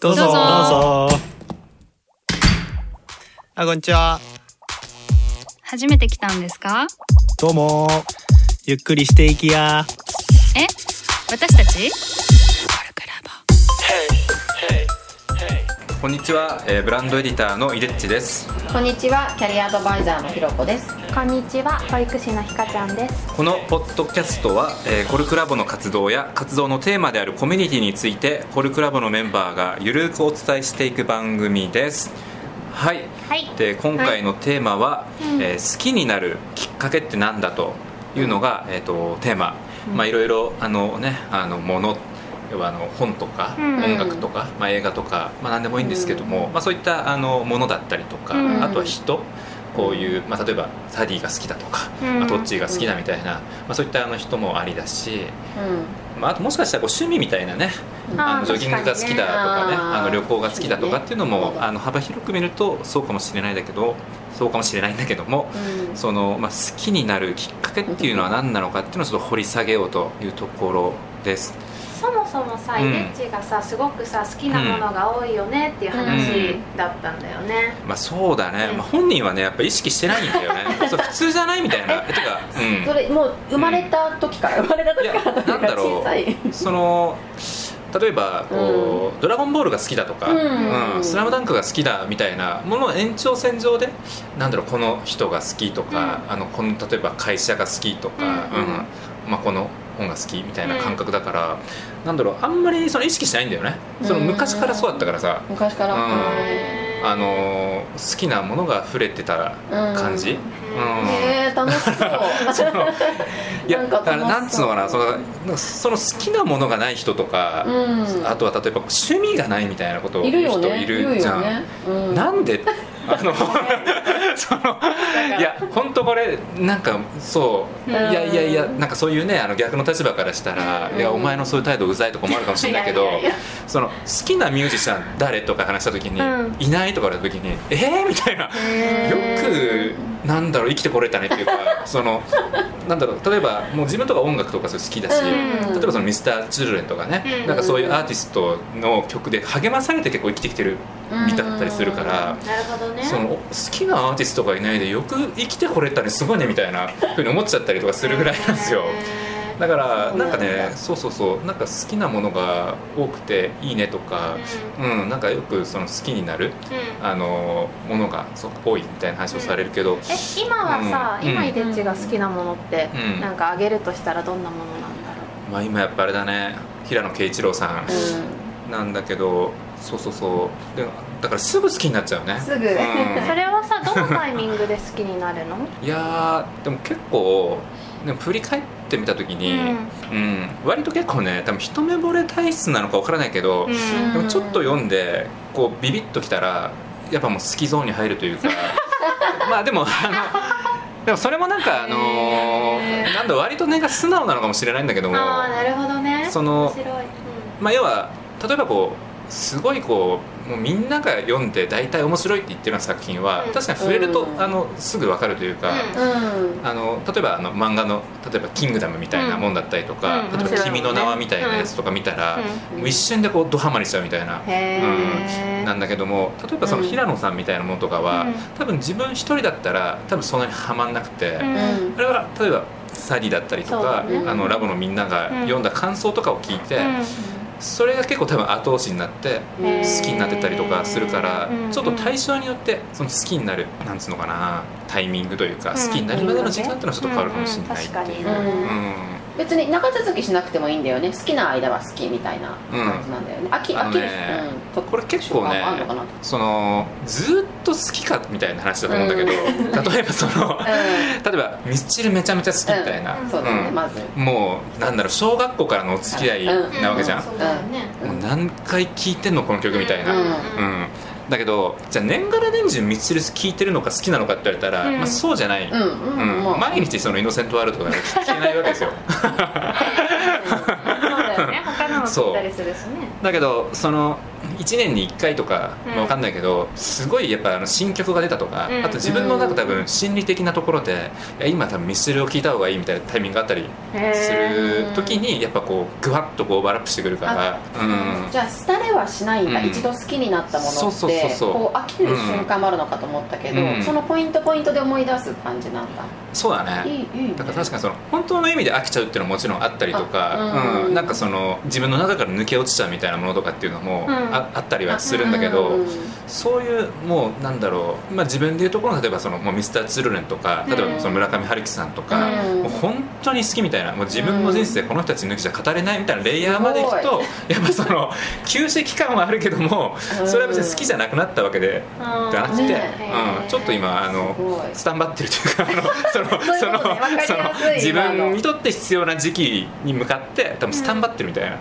どうぞ。どうぞ。どうぞあこんにちは。初めて来たんですか？どうも。ゆっくりしていきや。え？私たち？こんにちは、えーブランドエディターのイデッチです。こんにちは、キャリアアドバイザーのひろこです。こんにちは、保育士のひかちゃんです。このポッドキャストは、えーコルクラボの活動や活動のテーマであるコミュニティについてコルクラボのメンバーがゆるくお伝えしていく番組です。はい、はい。で今回のテーマは、えー好きになるきっかけってなんだというのが、えー、とテーマ、まあいろいろあのねあのもの要はあの本とか、うん。音楽とか、まあ、映画とか、まあ、何でもいいんですけども、まあ、そういったあのものだったりとか、うん。あとは人こういう、まあ、例えばサディが好きだとか、うんまあ、トッチーが好きだみたいな、まあ、そういったあの人もありだし、うまあ、あともしかしたらこう趣味みたいなねうんあのジョギングが好きだとかねあの旅行が好きだとかっていうのも、あの幅広く見るとそうかもしれないんだけどそうかもしれないんだけども。そのまあ、好きになるきっかけっていうのは何なのかっていうのをちょっと掘り下げようというところです。そもそもさ、うん。イデッチがさ、すごくさ、好きなものが多いよねっていう話だったんだよね。まあ、そうだね、うん。まあ、本人はねやっぱ意識してないんだよね。そう普通じゃないみたいな。てか、うん、それもう生まれた時から、生まれた時からなんだろう。小さい。その例えばこう、ドラゴンボール」が好きだとか「うん。うん。スラムダンクが好きだみたいなものの延長線上でなんだろうこの人が好きとか、あのこの例えば会社が好きとか、うん。うん。まあ、この本が好きみたいな感覚だから、なんだろうあんまりその意識しないんだよね。その昔からそうだったからさ、昔から。うん。あの好きなものが溢れてた感じ、うん。え、楽しそう。いやなんつうのかなそのその好きなものがない人とか、うん。あとは例えば趣味がないみたいなことをいる言う人。いるじゃん、ん。なんで？あの そのいや本当これなんかそういやいやいやなんかそういうねあの逆の立場からしたら、うん。いやお前のそういう態度うざいとか思われるかもしれないけどその好きなミュージシャン誰とか話した時に、うん。いないとか言われた時にえー、みたいな。よくなんだろう生きてこれたねっていうか そのなんだろう例えばもう自分とか音楽とかそれ好きだし、うん。例えばそのミスターチルドレンとかね、うん。なんかそういうアーティストの曲で励まされて結構生きてきてるみたいだったりするから。なるほどね。その好きなアーティストがいないでよく生きてこれたねすごいねみたいなふうに思っちゃったりとかするぐらいなんですよ。だからそうなんかねそうそうそう。なんか好きなものが多くていいねとかうんなんかよくその好きになるうん。あのものがすごく多いみたいな話をされるけど、え今はさ、うん。今イデッチが好きなものって、うん。なんかあげるとしたらどんなものなんだろまあ今やっぱあれだね。平野啓一郎さん。なんだけどそうそうそう。でだからすぐ好きになっちゃうね。すぐ。うん。う、それはさどのタイミングで好きになるの？いやーでも結構でも振り返ってみた時に、うん。割と結構ね多分一目惚れ体質なのかわからないけど、うん。でもちょっと読んでこうビビッときたらやっぱもう好きゾーンに入るというか。まあでもあのでもそれもなんかあのへー。なんだ割と根が素直なのかもしれないんだけどもああなるほどね。その面白い、まあ要は例えばこうすごいこうもうみんなが読んで大体面白いって言ってるような作品は、うん。確かに触れると、うん。あのすぐ分かるというか。あの例えばあの漫画の例えば「キングダム」みたいなもんだったりとか、うん。例えば「君の名は」みたいなやつとか見たら、うん。もう一瞬でこうドハマりしちゃうみたいな、うん、なんだけども例えばそのうん。平野さんみたいなものとかは、うん。多分自分一人だったら多分そんなにはまんなくて、あれは例えばサディだったりとか、あのラボのみんなが読んだ感想とかを聞いて、それが結構多分後押しになって好きになってたりとかするから、うんちょっと対象によってその好きになるなんつうのかなタイミングというか、うん。好きになるまでの時間っていうのはちょっと変わるかもしれないっていう。うん。うん確かにうんうん。別に長続きしなくてもいいんだよね。好きな間は好きみたいな感じなんだよね、飽きあのね飽きる、うん、これ結構ねあるのかなそのずーっと好きかみたいな話だと思うんだけど、例えばその例えばミスチルめちゃめちゃ好きみたいな、もうなんだろう小学校からのお付き合いなわけじゃん、もう何回聴いてんのこの曲みたいな、ううん。んだけどじゃあ年がら年中ミスチル聴いてるのか好きなのかって言われたら、うん。まあ、そうじゃない、うん。うん、うん。まあ。毎日そのイノセントワールドとか聴けないわけですよ そう。だけどその1年に1回とか、分かんないけどすごいやっぱあの新曲が出たとか、うんあと自分の中多分心理的なところでいや今多分ミスチルを聴いた方がいいみたいなタイミングがあったりする時にやっぱこうグワッとこうオーバーラップしてくるからうん。じゃあ廃れはしないんだ、うん。一度好きになったものそうそうってそうそう。こう飽きる瞬間もあるのかと思ったけど、うん。そのポイントポイントで思い出す感じなんだ、そうだね。いいいいね。だから確かにその本当の意味で飽きちゃうっていうのはもちろんあったりとか、うん。なんかその自分の中から抜け落ちちゃうみたいなものとかっていうのもあ,、あったりはするんだけど、そういうもうなんだろう、まあ、自分でいうところの例えばそのもうミスター・ツルレンとか例えばその村上春樹さんとか、もう本当に好きみたいなもう自分の人生この人たち抜きじゃ語れないみたいなレイヤーまでいくとやっぱその休止期間はあるけどもそれは別に好きじゃなくなったわけでうんじゃなくて、うん、ちょっと今あのスタンバってるというかあのそのそういうことねわかりやすいその自分にとって必要な時期に向かって多分スタンバってるみたいな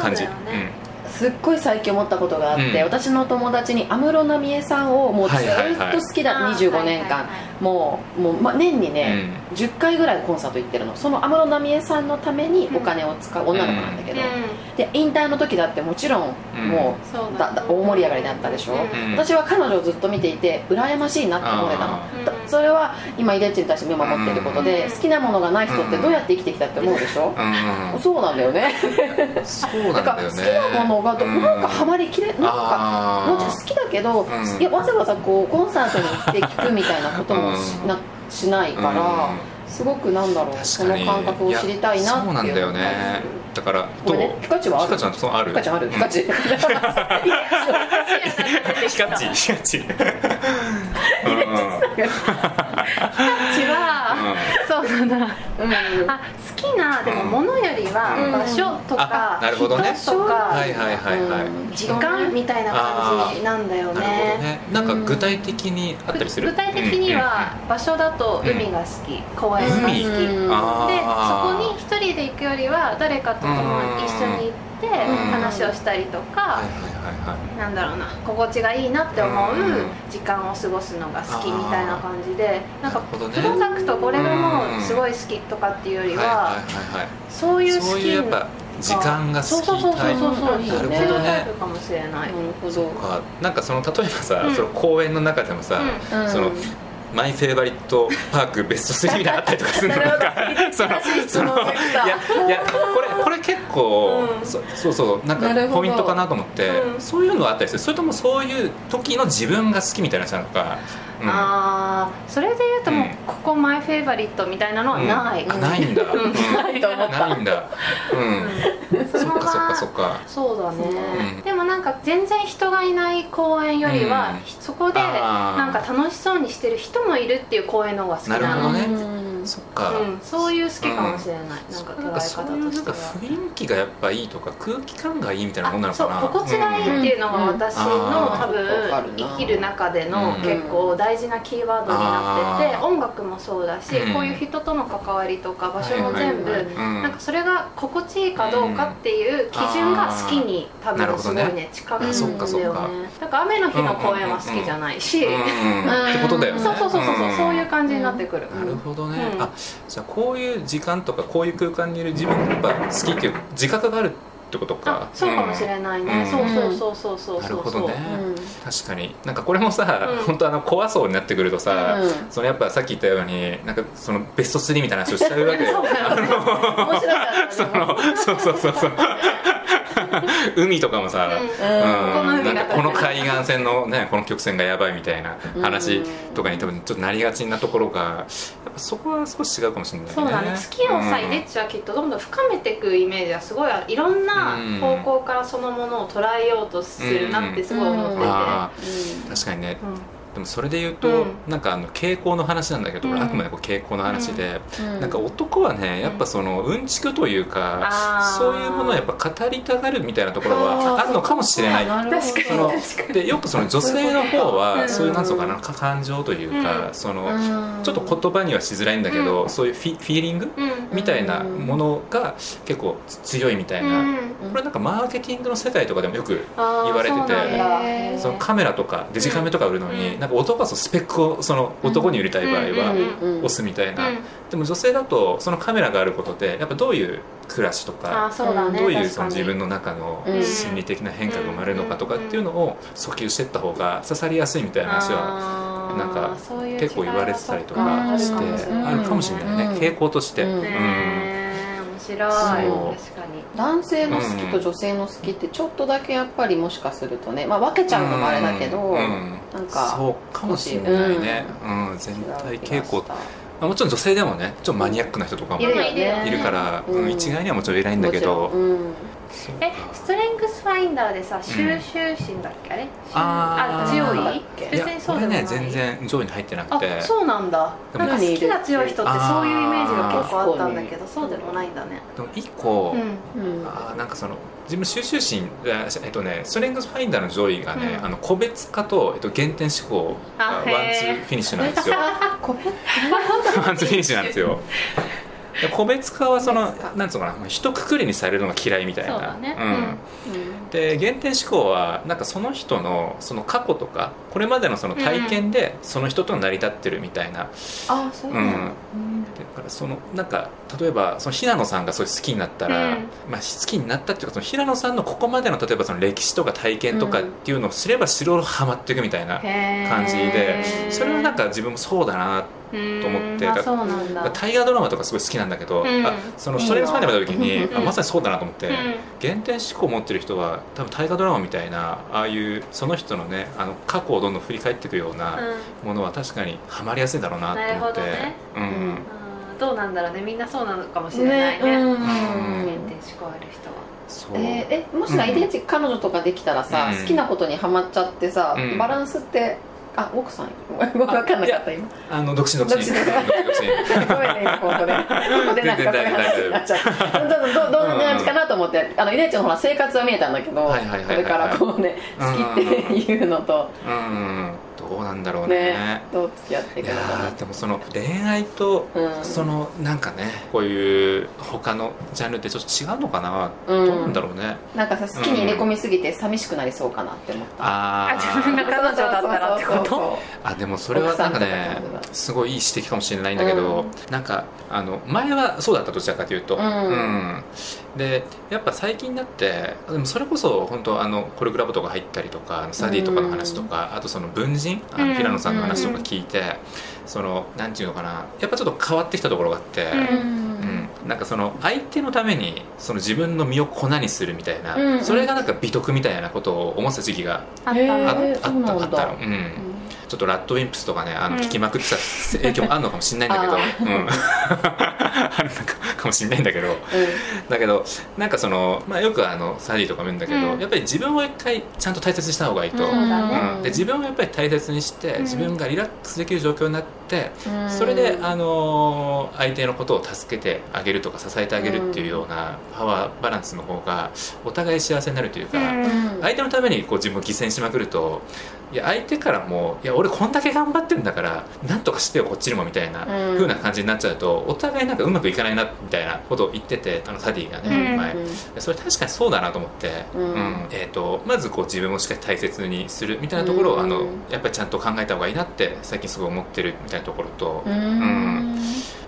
感じ、だよねすっごい最近思ったことがあって、うん。私の友達に安室奈美恵さんをもうずっと好きだ、25はいはいはい。もうもう、ま、年にね、10回ぐらいコンサート行ってるの。その安室奈美恵さんのためにお金を使う女の子なんだけど、で引退の時だってもちろんうん。もそううだだ大盛り上がりだったでしょ、うん。私は彼女をずっと見ていて羨ましいなって思えたの。それは今イデッチに対して目を守ってることで、うん。好きなものがない人ってどうやって生きてきたって思うでしょ、うん。うん。そうなんだよね。そうなんだから好だよねきなものがどなんかハマりきれなんかもちろん好きだけど、うん。いやわざわざこうコンサートに行って聴くみたいなこともし,、うん。なしないから、うん。すごくなんだろうその感覚を知りたいなっていう。そうなんだよね。だからごめんねピカチュウはある？ピカチュウある？ピカちゃんある ピカチュウ。ピカチピカ チうんちは、そうだな。うん。あ好きなでも物よりはうん。場所とかあなるほどね。人とかはいはいはいはい、うん時間みたいな感じなんだよなるほどね。ねなんか具体的にあったりする？具体的には場所だと海が好き。公園が好き。海？でうんそこに一人で行くよりは誰かと一緒に行ってうん。話をしたりとかはいはいはいはいなんだろうな心地がいいなって思ううん。時間を過ごすのが好きみたいな感じでなんかプロダクトこれがもうすごい好きとかっていうよりははいはいはいはい。そういう好そういうやっぱ時間が好きそうそうそうそうそうそうなるほどね。かもしれない。なるほど。か。なんかその例えばさ、うん。その公園の中でもさ、うん。そのマイフェイバリットパークベスト3みたいなのあったりとかするのなか そのそのいやいやこれこれ結構、うん。そそうそうなんかポイントかなと思って、うん。そういうのがあったりする。それともそういう時の自分が好きみたいな人なのか、うん。ああそれで言うともう、うん。ここマイフェイバリットみたいなのはない、うんあないんだ、うん。ないと思った。ないんだ。うん。そっかそっかそっか。そうだね、うん。でもなんか全然人がいない公園よりは、うん。そこでなんか楽しそうにしてる人人もいるっていう公園の方が好きなの。なるほどね。うんそっか、うん、そういう好きかもしれない、なんか捉えなんかそう方としてはか雰囲気がやっぱいいとか空気感がいいみたいなもんなのそうかな。心地がいいっていうのが私のうん。多分生きる中でのうん。結構大事なキーワードになってて音楽もそうだしうん。こういう人との関わりとか場所も全部なんかそれが心地いいかどうかっていう基準が好きに多分すごいね近くあそっかんだよね。だから雨の日の公園は好きじゃないしうんってことだよね。そうそうそうそうそうそういうじ感じになってくるなるほどね、うんあじゃあこういう時間とかこういう空間にいる自分がやっぱ好きっていう自覚があるってことか。あそうかもしれないね、うん。そうそうそうそうそうなるほどね、うん。確かに。なんかこれもさ、うん。本当あの怖そうになってくるとさ、うん。そのやっぱさっき言ったようになんかそのベスト3みたいな話をしちゃうわけよ面白かったそのそうそうそうそう 海とかもさ、うん。うん。この海岸線のねこの曲線がやばいみたいな話うん。とかに多分ちょっとなりがちなところがやっぱそこは少し違うかもしれないね。そうだね。好きをさ、うんイデッチはきっとどんどん深めていくイメージはすごいいろんなうん。方向からそのものを捉えようとするなってすごい思ってて、確かにね。うんでもそれで言うと、うん。なんかあの傾向の話なんだけど、うん。あくまでこう傾向の話で、うん。なんか男はねやっぱそのうんちくというか、そういうものをやっぱ語りたがるみたいなところはあるのかもしれない。そのでよくその女性の方はうんそういうなんつうのかなか感情というか、うん。そのうん。ちょっと言葉にはしづらいんだけど、うん。そういうフィフィーリングうん。みたいなものが結構強いみたいな、うん。これなんかマーケティングの世界とかでもよく言われててそのカメラとかデジカメとか売るのに、うんなんか男はそのスペックをその男に売りたい場合は押すみたいな、うん。でも女性だとそのカメラがあることでやっぱどういう暮らしとかどういうその自分の中のうん。心理的な変化が生まれるのかとかっていうのを訴求していった方が刺さりやすいみたいな話はなんか結構言われてたりとかしてうんあるかもしれないね、うん傾向として、うん白い。確かに。男性の好きと女性の好きってちょっとだけやっぱりもしかするとね、まあ、分けちゃうのもあれだけど、うんうん。なんかそうかもしれないね、うん全体傾向。まあもちろん女性でもねちょっとマニアックな人とかもいるから、うん。うん一概にはもちろん言えないんだけど、えストレングスファインダーでさ収集心だっけ？あれ？あー。あ強い？け別にそうでもない。ね全然上位に入ってなくて。あそうなんだ。なんか好きが強い人ってそういうイメージが結構あったんだけどそうでもないんだね。でも一個、うん。うんあーなんかその自分収集心ええっとねストレングスファインダーの上位がね、うん。あの個別化と、えっと、原点思考がワンツーーフィニッシュなんですよ。ワンツーフィニッシュなんですよ。で個別化はそのなんつうのかなまあ一括りにされるのが嫌いみたいな。で原点思考はなんかその人のその過去とかこれまでのその体験でその人と成り立ってるみたいな、あそううんだからそのなんか例えばその平野さんがそういう好きになったら、うん。まあ、好きになったっていうかその平野さんのここまでの例えばその歴史とか体験とかっていうのを知れば知るほどハマっていくみたいな感感じでそれはなんか自分もそうだなと思って大河ドラマとかすごい好きなんだけど、うん。あそのストレングスファインダー見た時にうん。あまさにそうだなと思って、うん。原点思考を持ってる人は多分大河ドラマみたいなああいうその人のねあの過去をどんどん振り返っていくようなものは確かにハマりやすいだろうなと思って、うんどうなんだろうね。みんなそうなのかもしれないね。ねうん。原点思考ある人は。そう、えーえもしさ、うん。遺伝子彼女とかできたらさ、うん。好きなことにはまっちゃってさ、うん。バランスってあ奥さん。分かんなかった今。あの独身独身。独身。ごめんね今ここでここでなんかそういう話になっちゃうどどどどんな感じかなと思ってあの遺伝子のほら生活は見えたんだけどこれからこうね好きっていうのと。うん。どうなんだろうね。ねどう付き合っていいくのか。でもその恋愛とうん。そのなんかねこういう他のジャンルってちょっと違うのかな、うん。どうなんだろうね。ななんかさ好きに入れ込みすぎて寂しくなりそうかなって思った。ああ自分ーが彼女だったらってことあでもそれはなんかねすごいいい指摘かもしれないんだけど、なんかあの前はそうだったどちらかというと、うん。うん。でやっぱ最近になってでもそれこそ本当あのコルクラブとか入ったりとかサディとかの話とか、あとその文人あうん。の平野さんの話とか聞いて、そのなんていうのかなやっぱちょっと変わってきたところがあって、うんうんなんかその相手のためにその自分の身を粉にするみたいな、うんそれがなんか美徳みたいなことを思ってた時期があったあ,、った。そうなんだ。あったの、うん、ちょっとラッドウィンプスとかねあのうん。聞きまくってた影響もあるのかもしれないんだけど、あうん、あるのかかもしれないんだけどだけどなんかその、まあ、よくあのサディとかも言うんだけど、うん。やっぱり自分を一回ちゃんと大切にした方がいいと、そうん。で自分をやっぱり大切にして、うん。自分がリラックスできる状況になって、うん。それで、あの相手のことを助けてあげるとか支えてあげるっていうようなパワーバランスの方がお互い幸せになるというか、うんうん。相手のためにこう自分を犠牲にしまくるといや相手からも「いや俺こんだけ頑張ってるんだからなんとかしてよこっちにも」みたいなうん。風な感じになっちゃうとお互いなんかうまくいかないなみたいなことを言っててあのサディがね、うん前。それ確かにそうだなと思って、うん。えー、とまずこう自分をしっかり大切にするみたいなところを、うん。あのやっぱりちゃんと考えた方がいいなって最近すごい思ってるみたいなところと、うん。うん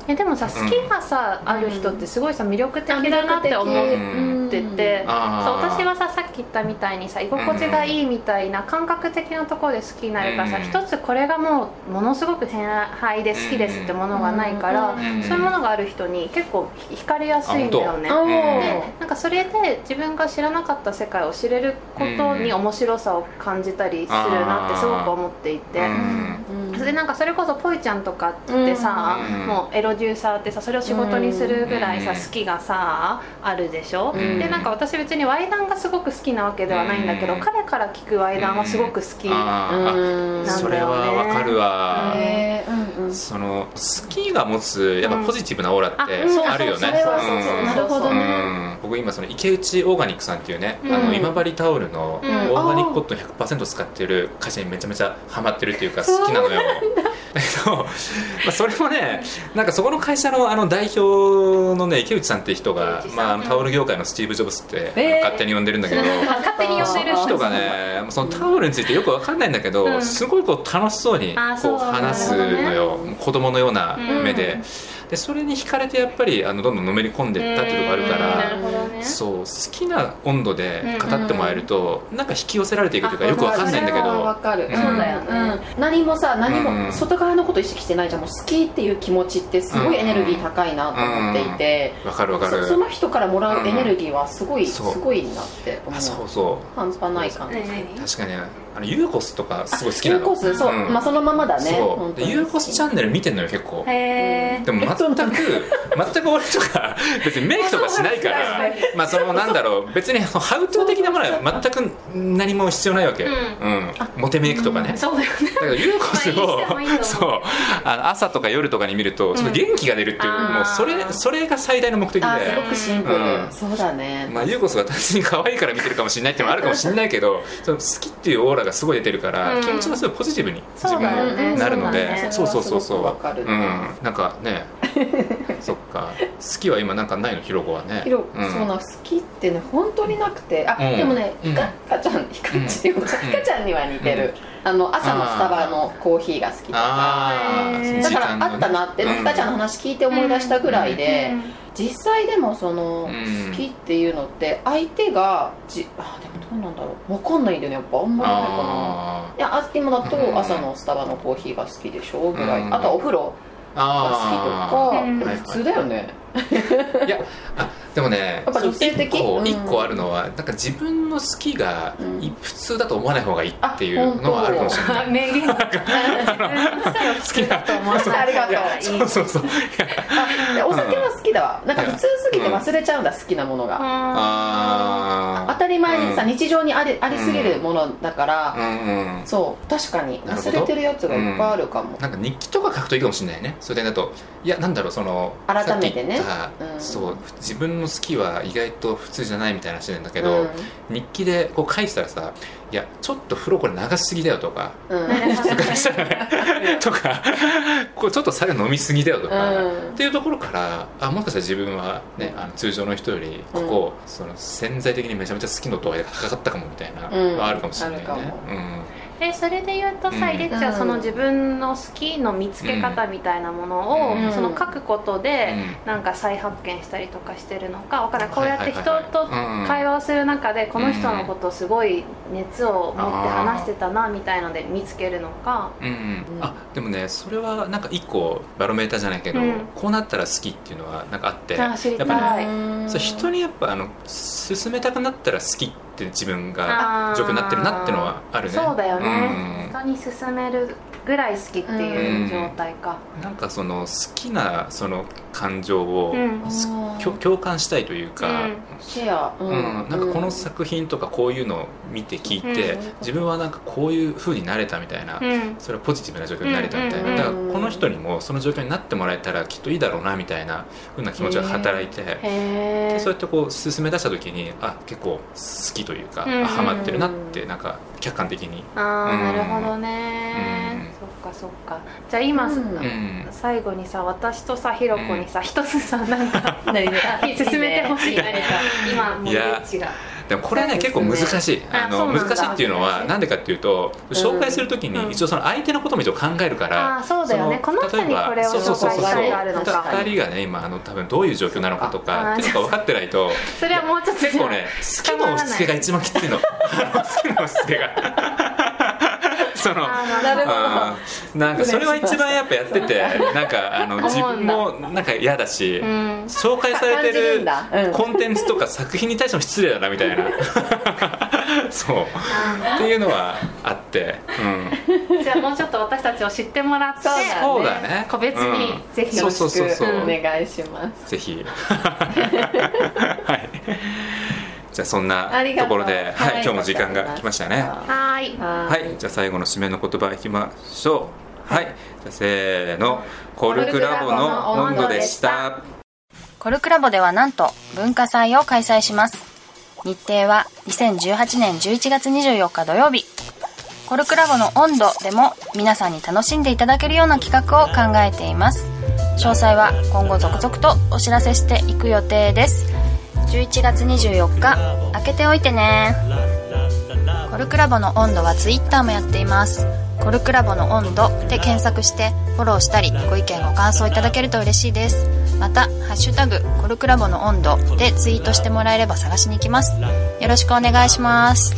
えでもさ好きがさ、ある人ってすごいさ魅力的だなって思ってて、そうあー。私はささっき言ったみたいにさ居心地がいいみたいな感覚的なところで好きになるからさ、うつこれがもうものすごく変態で好きですってものがないから、うんそういうものがある人に結構惹かれやすいんだよね。あでなんかそれで自分が知らなかった世界を知れることに面白さを感じたりするなってすごく思っていて。でなんかそれこそポイちゃんとかってさ、うん。もうエロデューサーってさそれを仕事にするぐらいさ、うん。好きがさあるでしょ、うん。でなんか私別にワイダンがすごく好きなわけではないんだけど、うん。彼から聞くワイダンはすごく好き、あーうん。あそれはわかるわ、へーうん。うんその好きが持つやっぱポジティブなオーラってうん。あるよね、それはそううん。そうなるほどうねん。僕今その池内オーガニックさんっていうね、うん。あの今治タオルのオうん。ーガニックコットン100%使ってる会社にめちゃめちゃハマってるっていうか好きなのよだ。けど、まあ、それもねなんかそこの会社のあの代表のね池内さんっていう人がまあ、タオル業界のスティーブ・ジョブスって、えー。勝手に呼んでるんだけど勝手に呼んでる人。がねそのタオルについてよくわかんないんだけど、うん。すごいこう楽しそうにこう話すのよ、子供のような目で,、うんでそれに惹かれてやっぱりあのどんどんのめり込んでいったっていうところがあるから、うんなるほどね。そう好きな温度で語ってもらえると、なんか引き寄せられていくというかよくわかんないんだけど。わかる、うん。そうだよね。うん何もさ何うんも外側のこと意識してないじゃんもう好きっていう気持ちってすごいエネルギー高いなと思っていて、わかるわかる。そその人からもらうエネルギーはすごい、すごいなって思あうそうそ半端ない感じ。確かにあのユーコスとかすごい好きなのユーコスそう、んまあそのままだねユーコスチャンネル見てんのよ結構へえでも全く全く俺とか別にメイクとかしないからまあそのなんだろう別にそのハウトゥー的なものは全く何も必要ないわけ、ううん。モテメイクとかね、そうだよね。だからユーコスを、そうあの朝とか夜とかに見るとちょっと元気が出るっていう、うんもうそれそれが最大の目的で。あすごくシンプル、うん。そうだね、まあ、ユーコスが単純に可愛いから見てるかもしれないっていうのもあるかもしれないけどその好きっていうオーラがすごい出てるから、うん。気持ちがすごいポジティブに自分なるので、そうそうそうそうそう。うん、なんかね そっか。好きは今なんかないの？ひろこはね。ひろうん。そうな好きってね本当になくて。あ、うん。でもねうん。ひかひかちゃんひかちひかちゃんには似てる、あの朝のスタバのコーヒーが好きとか。だからあったなって、うん。ひかちゃんの話聞いて思い出したぐらいで、実際でもその、うん。好きっていうのって相手がじあでもどうなんだろう。分かんないんだよねやっぱあんまりないかな。あいやあ今だとうん朝のスタバのコーヒーが好きでしょぐらい、うん。あとはお風呂ー。が好きとか、普通だよね、いやあでもねやっぱ女性的？一個うん。一個あるのはなんか自分の好きが普通だと思わない方がいいっていうのはあるかもしれない。名言。好きだと思わないありがとうそうそう。そうお酒は好きだわ。なんか普通すぎて忘れちゃうんだ好きなものが、あり前にさ、うん。日常にありありすぎるものだから、うん。うんそう確かに。なるほど。忘れてるやつがいっぱいあるかも、なんか日記とか書くといいかもしれないね。それだと。いやなんだろうその改めてね。さっき言ったうん。そう自分の好きは意外と普通じゃないみたいな話なんだけど、うん。日記でこう書いてたらさいやちょっと風呂これ長すぎだよとか。うん。とかこうちょっと酒飲みすぎだよとか、うん。っていうところからあもしかしたら自分は、ね、あの通常の人よりここ、その潜在的にめちゃめちゃ好きの度合いが高かったかもみたいなはあるかもしれないね。えそれで言うとさ、うん。イレッチはその自分の好きの見つけ方みたいなものを、うん。その書くことで、うん。なんか再発見したりとかしてるのかわからない。こうやって人と会話をする中でこの人のことをすごい熱を持って話してたなみたいので見つけるのか。うん。うん。うんあでもねそれはなんか一個バロメーターじゃないけど、うん。こうなったら好きっていうのはなんかあってあ知りたい。やっぱねうんそう人にやっぱあの進めたくなったら好きって自分があー。状況になってるなってのはあるね。そうだよね、うん。人に勧めるぐらい好きっていう状態か、なんかその好きなその感情を、共共感したいというか、うん。シェア、ううん。なんかこの作品とかこういうのを見て聞いて、うん。自分はなんかこういう風になれたみたいな、うん。それはポジティブな状況になれたみたいな、うんだからこの人にもその状況になってもらえたらきっといいだろうなみたいな風な気持ちが働いて、でそうやってこう進め出した時にあ結構好きというか、うんあハマってるなってなんか客観的に、あなるほどね、うんそっか。じゃあ今、うん。うん。最後にさ私とさひろこにさ、一つさなんか 進めてほしい。ね何か。今もういやどっちが。でもこれはね。結構難しい。あの難しいっていうのはなんでかっていうと紹介する時うん。に一応その相手のことも一応考えるから、ああそうだよね。この人にこれをそうそうそうそう。紹介したいがあるのか。2人がね今あの多分どういう状況なのかとかっていうのが分かってないとそれはもうちょっと結構ね好きの押し付けが一番きついの。好きの押し付けがそのあーなるほど。あーなんかそれは一番やっぱやってて なんかあの自分もな。んか嫌だし、うん。紹介されてるコンテンツとか作品に対しても失礼だなみたいな。そう。あっていうのはあって、うん、ーじゃあもうちょっと私たちを知ってもらってそうだね。個別にうん。ぜひそうそうそうそう、お願いします。ぜひ。はいじゃあそんなありがところで、はいはい。今日も時間が来ましたね。はーい。ははい。じゃあ最後の締めの言葉いきましょう。はい。じゃあせーの。コルクラボの温度でした。コルクラボではなんと文化祭を開催します。日程は2018年11月24日土曜日。コルクラボの温度でも皆さんに楽しんでいただけるような企画を考えています。詳細は今後続々とお知らせしていく予定です11月24日。開けておいてね。コルクラボの温度は Twitter もやっています。コルクラボの温度で検索してフォローしたりご意見ご感想いただけると嬉しいです。また「ハッシュタグコルクラボの温度」でツイートしてもらえれば探しに行きます。よろしくお願いします。